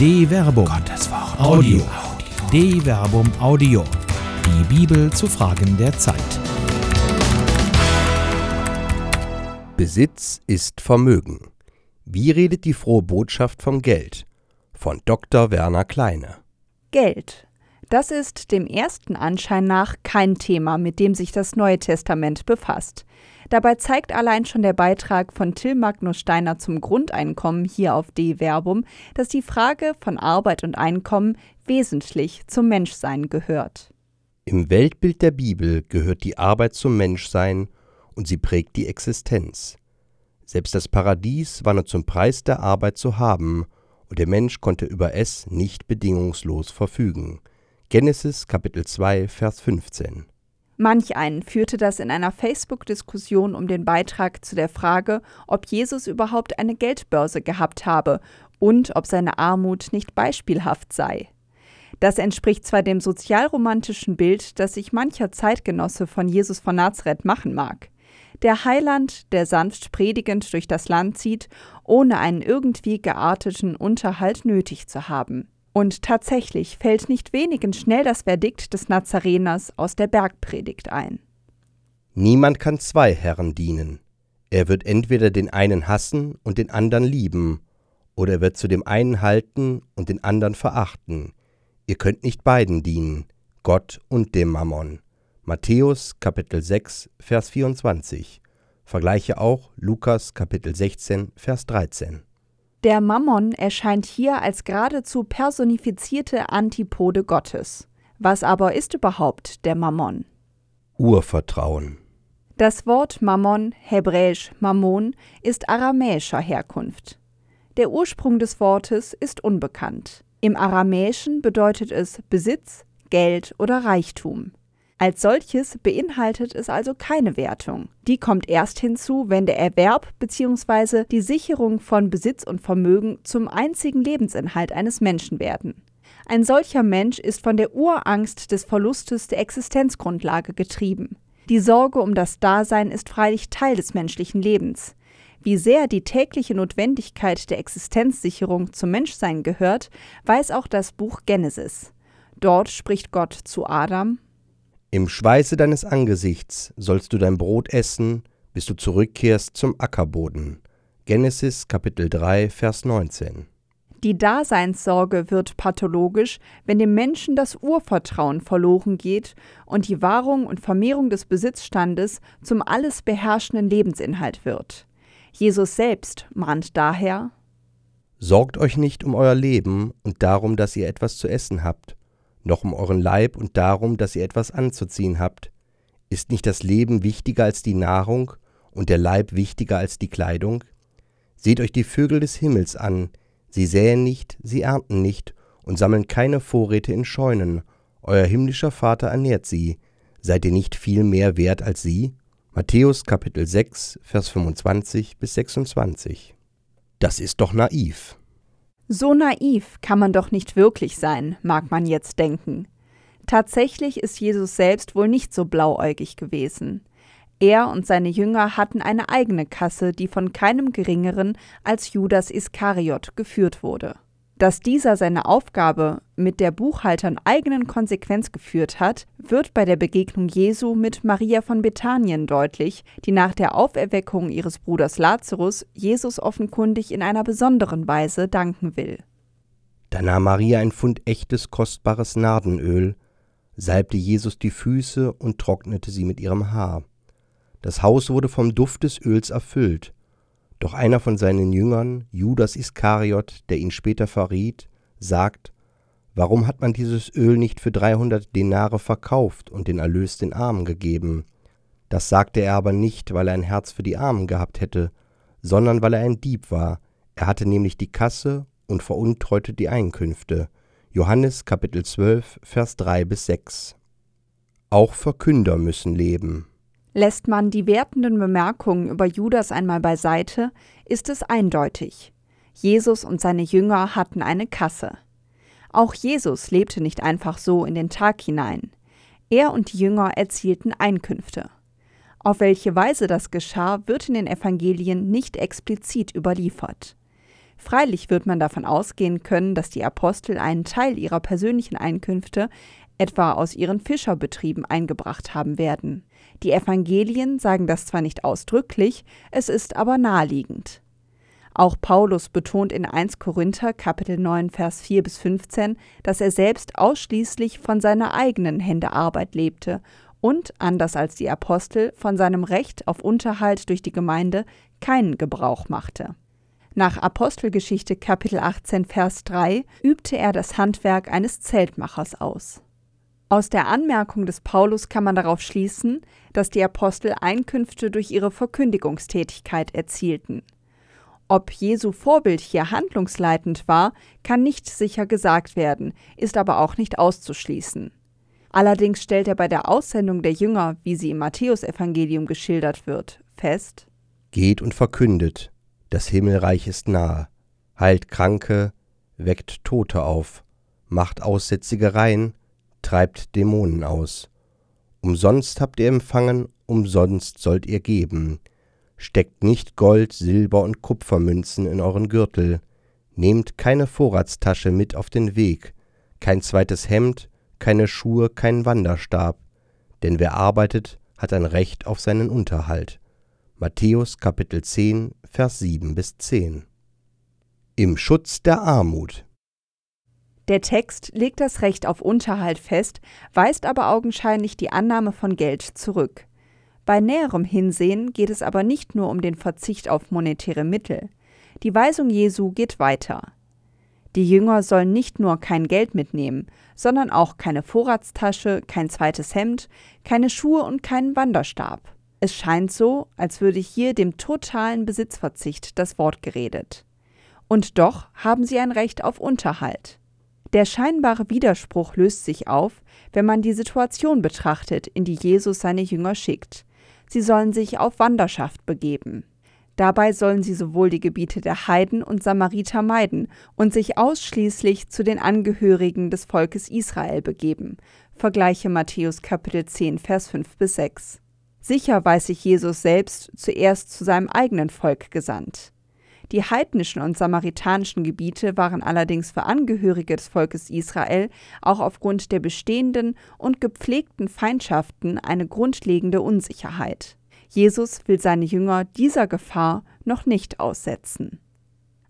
De Verbum. Gottes Wort. Audio. De Verbum Audio. Die Bibel zu Fragen der Zeit. Besitz ist Vermögen. Wie redet die frohe Botschaft vom Geld? Von Dr. Werner Kleine. Geld. Das ist dem ersten Anschein nach kein Thema, mit dem sich das Neue Testament befasst. Dabei zeigt allein schon der Beitrag von Till Magnus Steiner zum Grundeinkommen hier auf De Verbum, dass die Frage von Arbeit und Einkommen wesentlich zum Menschsein gehört. Im Weltbild der Bibel gehört die Arbeit zum Menschsein und sie prägt die Existenz. Selbst das Paradies war nur zum Preis der Arbeit zu haben, und der Mensch konnte über es nicht bedingungslos verfügen. Genesis Kapitel 2 Vers 15 Manch einen führte das in einer Facebook-Diskussion um den Beitrag zu der Frage, ob Jesus überhaupt eine Geldbörse gehabt habe und ob seine Armut nicht beispielhaft sei. Das entspricht zwar dem sozialromantischen Bild, das sich mancher Zeitgenosse von Jesus von Nazareth machen mag. Der Heiland, der sanft predigend durch das Land zieht, ohne einen irgendwie gearteten Unterhalt nötig zu haben. Und tatsächlich fällt nicht wenigen schnell das Verdikt des Nazareners aus der Bergpredigt ein. Niemand kann zwei Herren dienen. Er wird entweder den einen hassen und den anderen lieben, oder er wird zu dem einen halten und den anderen verachten. Ihr könnt nicht beiden dienen, Gott und dem Mammon. Matthäus Kapitel 6, Vers 24. Vergleiche auch Lukas Kapitel 16, Vers 13. Der Mammon erscheint hier als geradezu personifizierte Antipode Gottes. Was aber ist überhaupt der Mammon? Urvertrauen. Das Wort Mammon, hebräisch Mammon, ist aramäischer Herkunft. Der Ursprung des Wortes ist unbekannt. Im Aramäischen bedeutet es Besitz, Geld oder Reichtum. Als solches beinhaltet es also keine Wertung. Die kommt erst hinzu, wenn der Erwerb bzw. die Sicherung von Besitz und Vermögen zum einzigen Lebensinhalt eines Menschen werden. Ein solcher Mensch ist von der Urangst des Verlustes der Existenzgrundlage getrieben. Die Sorge um das Dasein ist freilich Teil des menschlichen Lebens. Wie sehr die tägliche Notwendigkeit der Existenzsicherung zum Menschsein gehört, weiß auch das Buch Genesis. Dort spricht Gott zu Adam im Schweiße deines Angesichts sollst du dein Brot essen, bis du zurückkehrst zum Ackerboden. Genesis Kapitel 3, Vers 19. Die Daseinssorge wird pathologisch, wenn dem Menschen das Urvertrauen verloren geht und die Wahrung und Vermehrung des Besitzstandes zum alles beherrschenden Lebensinhalt wird. Jesus selbst mahnt daher Sorgt euch nicht um euer Leben und darum, dass ihr etwas zu essen habt, noch um euren Leib und darum, dass ihr etwas anzuziehen habt. Ist nicht das Leben wichtiger als die Nahrung und der Leib wichtiger als die Kleidung? Seht euch die Vögel des Himmels an, sie säen nicht, sie ernten nicht und sammeln keine Vorräte in Scheunen, euer himmlischer Vater ernährt sie, seid ihr nicht viel mehr wert als sie? Matthäus Kapitel 6, Vers 25 bis 26. Das ist doch naiv. So naiv kann man doch nicht wirklich sein, mag man jetzt denken. Tatsächlich ist Jesus selbst wohl nicht so blauäugig gewesen. Er und seine Jünger hatten eine eigene Kasse, die von keinem geringeren als Judas Iskariot geführt wurde. Dass dieser seine Aufgabe mit der Buchhaltern eigenen Konsequenz geführt hat, wird bei der Begegnung Jesu mit Maria von Bethanien deutlich, die nach der Auferweckung ihres Bruders Lazarus Jesus offenkundig in einer besonderen Weise danken will. Da nahm Maria ein Pfund echtes, kostbares Nardenöl, salbte Jesus die Füße und trocknete sie mit ihrem Haar. Das Haus wurde vom Duft des Öls erfüllt, doch einer von seinen Jüngern, Judas Iskariot, der ihn später verriet, sagt, Warum hat man dieses Öl nicht für dreihundert Denare verkauft und den Erlös den Armen gegeben? Das sagte er aber nicht, weil er ein Herz für die Armen gehabt hätte, sondern weil er ein Dieb war. Er hatte nämlich die Kasse und veruntreute die Einkünfte. Johannes Kapitel 12, Vers 3 bis 6. Auch Verkünder müssen leben. Lässt man die wertenden Bemerkungen über Judas einmal beiseite, ist es eindeutig. Jesus und seine Jünger hatten eine Kasse. Auch Jesus lebte nicht einfach so in den Tag hinein. Er und die Jünger erzielten Einkünfte. Auf welche Weise das geschah, wird in den Evangelien nicht explizit überliefert. Freilich wird man davon ausgehen können, dass die Apostel einen Teil ihrer persönlichen Einkünfte etwa aus ihren Fischerbetrieben eingebracht haben werden. Die Evangelien sagen das zwar nicht ausdrücklich, es ist aber naheliegend. Auch Paulus betont in 1 Korinther Kapitel 9 Vers 4 bis 15, dass er selbst ausschließlich von seiner eigenen Hände Arbeit lebte und, anders als die Apostel, von seinem Recht auf Unterhalt durch die Gemeinde keinen Gebrauch machte. Nach Apostelgeschichte Kapitel 18 Vers 3 übte er das Handwerk eines Zeltmachers aus. Aus der Anmerkung des Paulus kann man darauf schließen, dass die Apostel Einkünfte durch ihre Verkündigungstätigkeit erzielten. Ob Jesu Vorbild hier handlungsleitend war, kann nicht sicher gesagt werden, ist aber auch nicht auszuschließen. Allerdings stellt er bei der Aussendung der Jünger, wie sie im Matthäusevangelium geschildert wird, fest: Geht und verkündet, das Himmelreich ist nahe, heilt Kranke, weckt Tote auf, macht Aussätzige rein, treibt Dämonen aus. Umsonst habt ihr empfangen, umsonst sollt ihr geben. Steckt nicht Gold, Silber und Kupfermünzen in euren Gürtel. Nehmt keine Vorratstasche mit auf den Weg, kein zweites Hemd, keine Schuhe, kein Wanderstab. Denn wer arbeitet, hat ein Recht auf seinen Unterhalt. Matthäus Kapitel 10, Vers 7 bis 10. Im Schutz der Armut. Der Text legt das Recht auf Unterhalt fest, weist aber augenscheinlich die Annahme von Geld zurück. Bei näherem Hinsehen geht es aber nicht nur um den Verzicht auf monetäre Mittel. Die Weisung Jesu geht weiter. Die Jünger sollen nicht nur kein Geld mitnehmen, sondern auch keine Vorratstasche, kein zweites Hemd, keine Schuhe und keinen Wanderstab. Es scheint so, als würde hier dem totalen Besitzverzicht das Wort geredet. Und doch haben sie ein Recht auf Unterhalt. Der scheinbare Widerspruch löst sich auf, wenn man die Situation betrachtet, in die Jesus seine Jünger schickt. Sie sollen sich auf Wanderschaft begeben. Dabei sollen sie sowohl die Gebiete der Heiden und Samariter meiden und sich ausschließlich zu den Angehörigen des Volkes Israel begeben. Vergleiche Matthäus Kapitel 10, Vers 5 bis 6. Sicher weiß sich Jesus selbst zuerst zu seinem eigenen Volk gesandt. Die heidnischen und samaritanischen Gebiete waren allerdings für Angehörige des Volkes Israel auch aufgrund der bestehenden und gepflegten Feindschaften eine grundlegende Unsicherheit. Jesus will seine Jünger dieser Gefahr noch nicht aussetzen.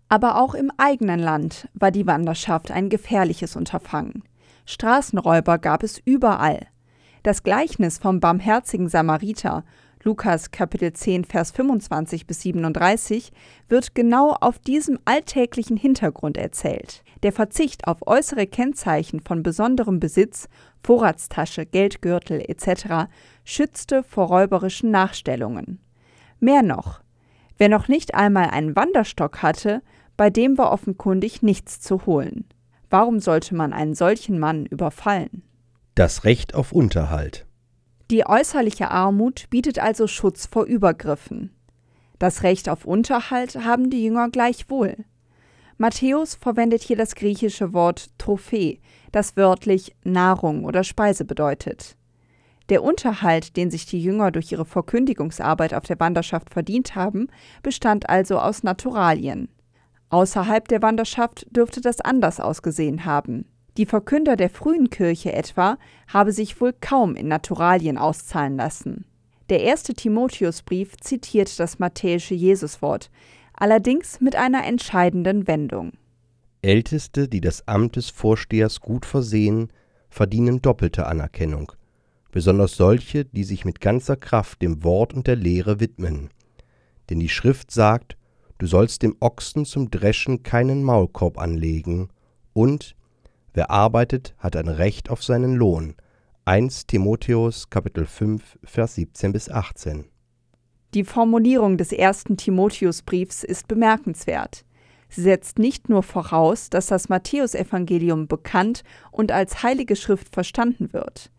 Aber auch im eigenen Land war die Wanderschaft ein gefährliches Unterfangen. Straßenräuber gab es überall. Das Gleichnis vom barmherzigen Samariter Lukas Kapitel 10, Vers 25 bis 37, wird genau auf diesem alltäglichen Hintergrund erzählt. Der Verzicht auf äußere Kennzeichen von besonderem Besitz, Vorratstasche, Geldgürtel etc. schützte vor räuberischen Nachstellungen. Mehr noch, wer noch nicht einmal einen Wanderstock hatte, bei dem war offenkundig nichts zu holen. Warum sollte man einen solchen Mann überfallen? Das Recht auf Unterhalt. Die äußerliche Armut bietet also Schutz vor Übergriffen. Das Recht auf Unterhalt haben die Jünger gleichwohl. Matthäus verwendet hier das griechische Wort Trophäe, das wörtlich Nahrung oder Speise bedeutet. Der Unterhalt, den sich die Jünger durch ihre Verkündigungsarbeit auf der Wanderschaft verdient haben, bestand also aus Naturalien. Außerhalb der Wanderschaft dürfte das anders ausgesehen haben. Die Verkünder der frühen Kirche etwa habe sich wohl kaum in Naturalien auszahlen lassen. Der erste Timotheusbrief zitiert das matthäische Jesuswort, allerdings mit einer entscheidenden Wendung. Älteste, die das Amt des Vorstehers gut versehen, verdienen doppelte Anerkennung, besonders solche, die sich mit ganzer Kraft dem Wort und der Lehre widmen. Denn die Schrift sagt, du sollst dem Ochsen zum Dreschen keinen Maulkorb anlegen, und Wer arbeitet, hat ein Recht auf seinen Lohn. 1 Timotheus Kapitel 5 Vers 17 bis 18. Die Formulierung des ersten Timotheusbriefs ist bemerkenswert. Sie setzt nicht nur voraus, dass das Matthäusevangelium bekannt und als heilige Schrift verstanden wird.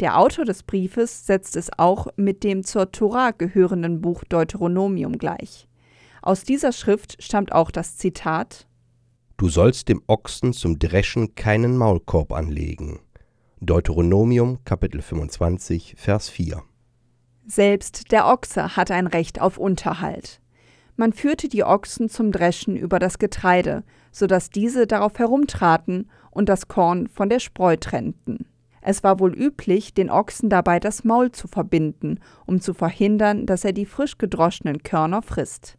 Der Autor des Briefes setzt es auch mit dem zur Tora gehörenden Buch Deuteronomium gleich. Aus dieser Schrift stammt auch das Zitat Du sollst dem Ochsen zum Dreschen keinen Maulkorb anlegen. Deuteronomium Kapitel 25 Vers 4. Selbst der Ochse hat ein Recht auf Unterhalt. Man führte die Ochsen zum Dreschen über das Getreide, so dass diese darauf herumtraten und das Korn von der Spreu trennten. Es war wohl üblich, den Ochsen dabei das Maul zu verbinden, um zu verhindern, dass er die frisch gedroschenen Körner frisst.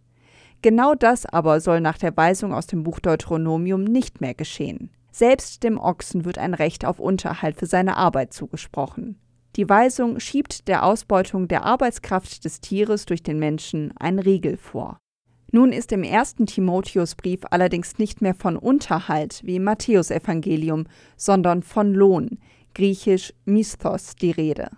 Genau das aber soll nach der Weisung aus dem Buch Deuteronomium nicht mehr geschehen. Selbst dem Ochsen wird ein Recht auf Unterhalt für seine Arbeit zugesprochen. Die Weisung schiebt der Ausbeutung der Arbeitskraft des Tieres durch den Menschen einen Riegel vor. Nun ist im ersten Timotheusbrief allerdings nicht mehr von Unterhalt wie im Matthäusevangelium, sondern von Lohn, griechisch Misthos, die Rede.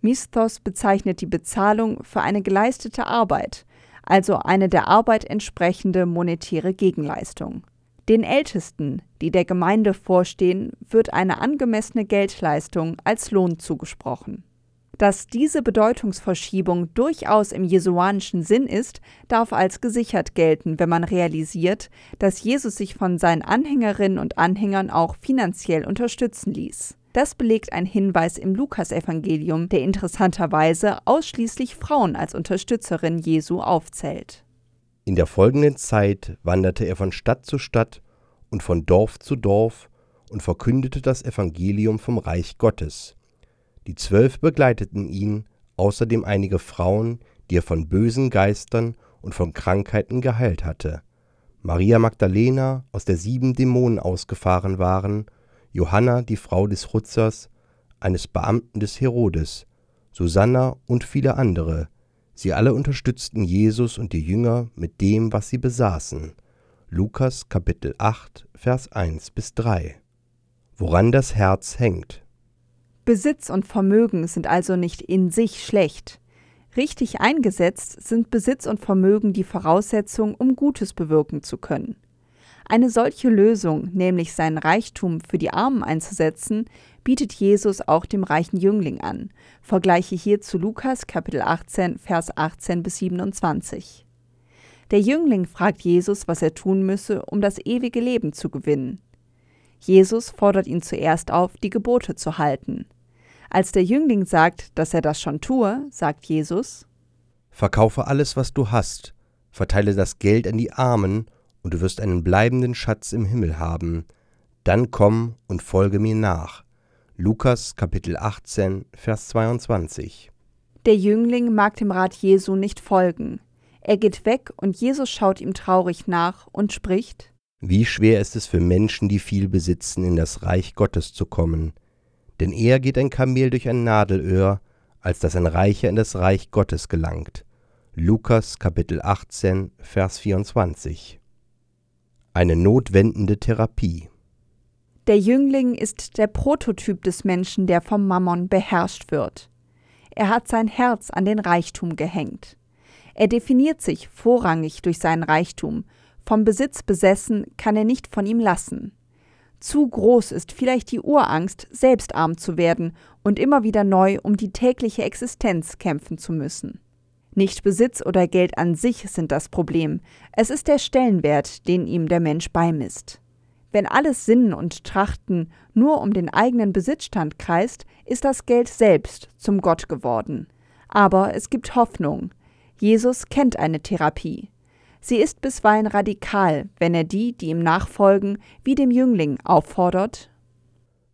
Misthos bezeichnet die Bezahlung für eine geleistete Arbeit, also eine der Arbeit entsprechende monetäre Gegenleistung. Den Ältesten, die der Gemeinde vorstehen, wird eine angemessene Geldleistung als Lohn zugesprochen. Dass diese Bedeutungsverschiebung durchaus im jesuanischen Sinn ist, darf als gesichert gelten, wenn man realisiert, dass Jesus sich von seinen Anhängerinnen und Anhängern auch finanziell unterstützen ließ. Das belegt ein Hinweis im Lukasevangelium, der interessanterweise ausschließlich Frauen als Unterstützerin Jesu aufzählt. In der folgenden Zeit wanderte er von Stadt zu Stadt und von Dorf zu Dorf und verkündete das Evangelium vom Reich Gottes. Die Zwölf begleiteten ihn, außerdem einige Frauen, die er von bösen Geistern und von Krankheiten geheilt hatte. Maria Magdalena, aus der sieben Dämonen ausgefahren waren, Johanna, die Frau des Rutzers, eines Beamten des Herodes, Susanna und viele andere, Sie alle unterstützten Jesus und die Jünger mit dem, was sie besaßen. Lukas Kapitel 8, Vers 1 bis 3. Woran das Herz hängt. Besitz und Vermögen sind also nicht in sich schlecht. Richtig eingesetzt sind Besitz und Vermögen die Voraussetzung, um Gutes bewirken zu können. Eine solche Lösung, nämlich seinen Reichtum für die Armen einzusetzen, bietet Jesus auch dem reichen Jüngling an. Vergleiche hier zu Lukas Kapitel 18, Vers 18 bis 27. Der Jüngling fragt Jesus, was er tun müsse, um das ewige Leben zu gewinnen. Jesus fordert ihn zuerst auf, die Gebote zu halten. Als der Jüngling sagt, dass er das schon tue, sagt Jesus Verkaufe alles, was du hast, verteile das Geld an die Armen, und du wirst einen bleibenden Schatz im Himmel haben. Dann komm und folge mir nach. Lukas Kapitel 18, Vers 22. Der Jüngling mag dem Rat Jesu nicht folgen. Er geht weg und Jesus schaut ihm traurig nach und spricht: Wie schwer ist es für Menschen, die viel besitzen, in das Reich Gottes zu kommen. Denn eher geht ein Kamel durch ein Nadelöhr, als dass ein Reicher in das Reich Gottes gelangt. Lukas Kapitel 18, Vers 24. Eine notwendende Therapie. Der Jüngling ist der Prototyp des Menschen, der vom Mammon beherrscht wird. Er hat sein Herz an den Reichtum gehängt. Er definiert sich vorrangig durch seinen Reichtum. Vom Besitz besessen kann er nicht von ihm lassen. Zu groß ist vielleicht die Urangst, selbst arm zu werden und immer wieder neu um die tägliche Existenz kämpfen zu müssen. Nicht Besitz oder Geld an sich sind das Problem, es ist der Stellenwert, den ihm der Mensch beimisst. Wenn alles Sinnen und Trachten nur um den eigenen Besitzstand kreist, ist das Geld selbst zum Gott geworden. Aber es gibt Hoffnung. Jesus kennt eine Therapie. Sie ist bisweilen radikal, wenn er die, die ihm nachfolgen, wie dem Jüngling auffordert.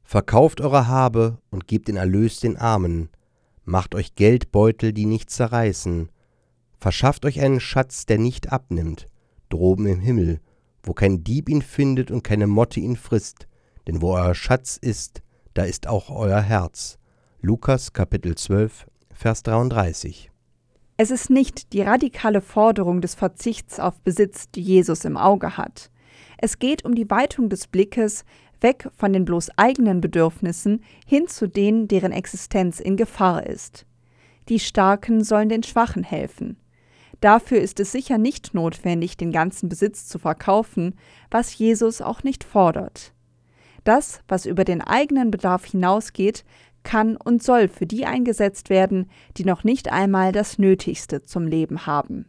Verkauft eure Habe und gebt den Erlös den Armen. Macht euch Geldbeutel, die nicht zerreißen. Verschafft euch einen Schatz, der nicht abnimmt, droben im Himmel, wo kein Dieb ihn findet und keine Motte ihn frisst, denn wo euer Schatz ist, da ist auch euer Herz. Lukas Kapitel 12, Vers 33. Es ist nicht die radikale Forderung des Verzichts auf Besitz, die Jesus im Auge hat. Es geht um die Weitung des Blickes weg von den bloß eigenen Bedürfnissen hin zu denen, deren Existenz in Gefahr ist. Die Starken sollen den Schwachen helfen. Dafür ist es sicher nicht notwendig, den ganzen Besitz zu verkaufen, was Jesus auch nicht fordert. Das, was über den eigenen Bedarf hinausgeht, kann und soll für die eingesetzt werden, die noch nicht einmal das Nötigste zum Leben haben.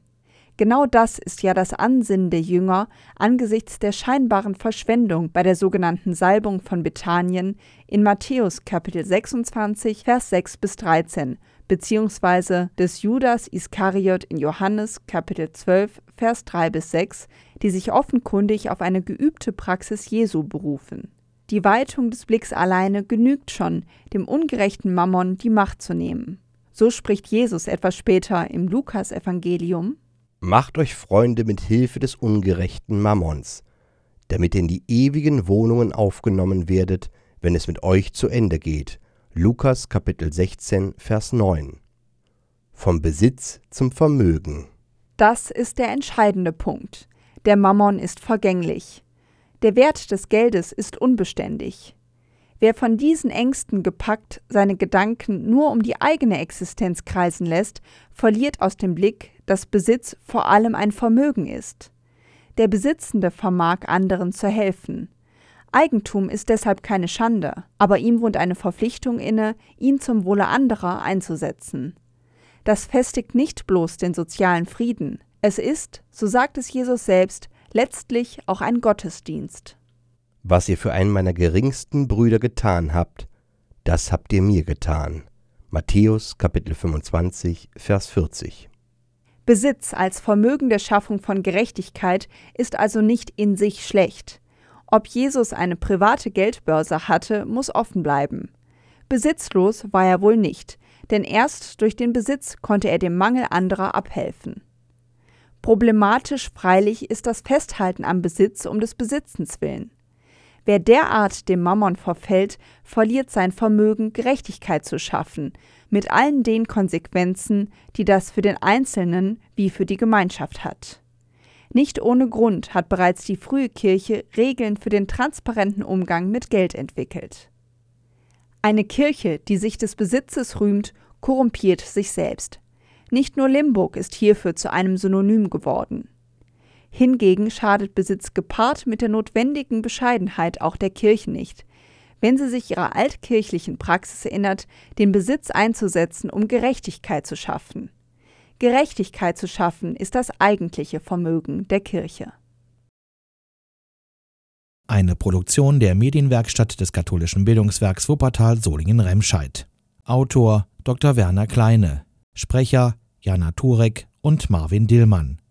Genau das ist ja das Ansinnen der Jünger angesichts der scheinbaren Verschwendung bei der sogenannten Salbung von Bethanien in Matthäus Kapitel 26, Vers 6 bis 13, beziehungsweise des Judas Iskariot in Johannes Kapitel 12, Vers 3 bis 6, die sich offenkundig auf eine geübte Praxis Jesu berufen. Die Weitung des Blicks alleine genügt schon, dem ungerechten Mammon die Macht zu nehmen. So spricht Jesus etwas später im Lukasevangelium: Macht euch Freunde mit Hilfe des ungerechten Mammons, damit ihr in die ewigen Wohnungen aufgenommen werdet, wenn es mit euch zu Ende geht. Lukas Kapitel 16, Vers 9. Vom Besitz zum Vermögen. Das ist der entscheidende Punkt. Der Mammon ist vergänglich. Der Wert des Geldes ist unbeständig. Wer von diesen Ängsten gepackt seine Gedanken nur um die eigene Existenz kreisen lässt, verliert aus dem Blick, dass Besitz vor allem ein Vermögen ist. Der Besitzende vermag anderen zu helfen. Eigentum ist deshalb keine Schande, aber ihm wohnt eine Verpflichtung inne, ihn zum Wohle anderer einzusetzen. Das festigt nicht bloß den sozialen Frieden, es ist, so sagt es Jesus selbst, letztlich auch ein Gottesdienst. Was ihr für einen meiner geringsten Brüder getan habt, das habt ihr mir getan. Matthäus Kapitel 25, Vers 40. Besitz als Vermögen der Schaffung von Gerechtigkeit ist also nicht in sich schlecht. Ob Jesus eine private Geldbörse hatte, muss offen bleiben. Besitzlos war er wohl nicht, denn erst durch den Besitz konnte er dem Mangel anderer abhelfen. Problematisch freilich ist das Festhalten am Besitz um des Besitzens willen. Wer derart dem Mammon verfällt, verliert sein Vermögen, Gerechtigkeit zu schaffen, mit allen den Konsequenzen, die das für den Einzelnen wie für die Gemeinschaft hat. Nicht ohne Grund hat bereits die frühe Kirche Regeln für den transparenten Umgang mit Geld entwickelt. Eine Kirche, die sich des Besitzes rühmt, korrumpiert sich selbst. Nicht nur Limburg ist hierfür zu einem Synonym geworden. Hingegen schadet Besitz gepaart mit der notwendigen Bescheidenheit auch der Kirche nicht, wenn sie sich ihrer altkirchlichen Praxis erinnert, den Besitz einzusetzen, um Gerechtigkeit zu schaffen. Gerechtigkeit zu schaffen ist das eigentliche Vermögen der Kirche. Eine Produktion der Medienwerkstatt des katholischen Bildungswerks Wuppertal Solingen-Remscheid. Autor Dr. Werner Kleine. Sprecher Jana Turek und Marvin Dillmann.